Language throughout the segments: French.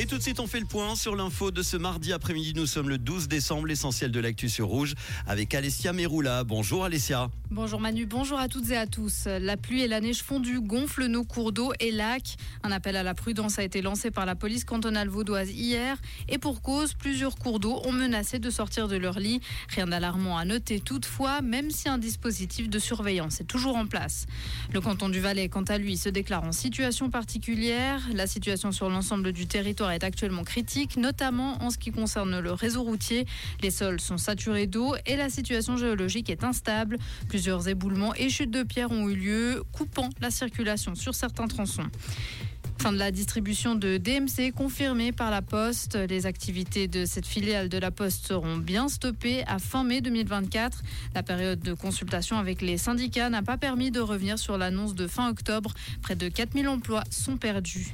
Et tout de suite, on fait le point sur l'info de ce mardi après-midi. Nous sommes le 12 décembre, l'essentiel de l'actu sur Rouge, avec Alessia Meroula. Bonjour Alessia. Bonjour Manu, bonjour à toutes et à tous. La pluie et la neige fondue gonflent nos cours d'eau et lacs. Un appel à la prudence a été lancé par la police cantonale vaudoise hier. Et pour cause, plusieurs cours d'eau ont menacé de sortir de leur lit. Rien d'alarmant à noter toutefois, même si un dispositif de surveillance est toujours en place. Le canton du Valais, quant à lui, se déclare en situation particulière. La situation sur l'ensemble du territoire est actuellement critique, notamment en ce qui concerne le réseau routier. Les sols sont saturés d'eau et la situation géologique est instable. Plusieurs éboulements et chutes de pierres ont eu lieu, coupant la circulation sur certains tronçons. Fin de la distribution de DMC confirmée par la Poste. Les activités de cette filiale de la Poste seront bien stoppées à fin mai 2024. La période de consultation avec les syndicats n'a pas permis de revenir sur l'annonce de fin octobre. Près de 4000 emplois sont perdus.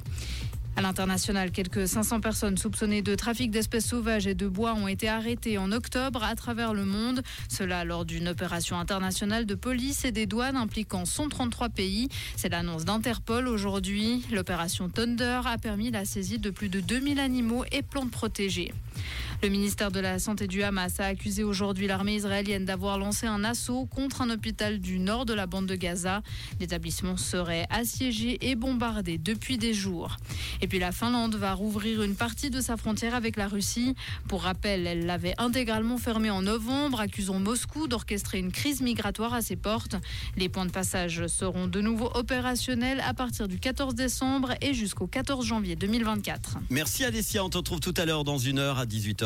À l'international, quelques 500 personnes soupçonnées de trafic d'espèces sauvages et de bois ont été arrêtées en octobre à travers le monde. Cela lors d'une opération internationale de police et des douanes impliquant 133 pays. C'est l'annonce d'Interpol aujourd'hui. L'opération Thunder a permis la saisie de plus de 2000 animaux et plantes protégées. Le ministère de la Santé du Hamas a accusé aujourd'hui l'armée israélienne d'avoir lancé un assaut contre un hôpital du nord de la bande de Gaza. L'établissement serait assiégé et bombardé depuis des jours. Et puis la Finlande va rouvrir une partie de sa frontière avec la Russie. Pour rappel, elle l'avait intégralement fermée en novembre, accusant Moscou d'orchestrer une crise migratoire à ses portes. Les points de passage seront de nouveau opérationnels à partir du 14 décembre et jusqu'au 14 janvier 2024. Merci Alessia, on te retrouve tout à l'heure dans une heure à 18h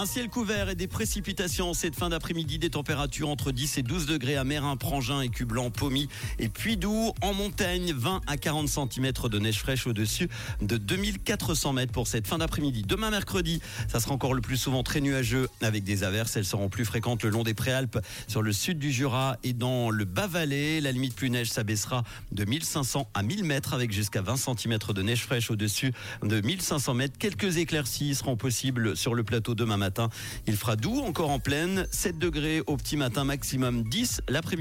un ciel couvert et des précipitations cette fin d'après-midi, des températures entre 10 et 12 degrés à Mérin, Prangin, Écublanc, Pommy et puis doux en montagne, 20 à 40 cm de neige fraîche au-dessus de 2400 mètres pour cette fin d'après-midi. Demain mercredi, ça sera encore le plus souvent très nuageux avec des averses. Elles seront plus fréquentes le long des préalpes sur le sud du Jura et dans le Bas-Valais. La limite plus neige s'abaissera de 1500 à 1000 mètres avec jusqu'à 20 cm de neige fraîche au-dessus de 1500 mètres. Quelques éclaircies seront possibles sur le plateau demain Il fera doux encore en pleine, 7 degrés au petit matin, maximum 10 l'après-midi.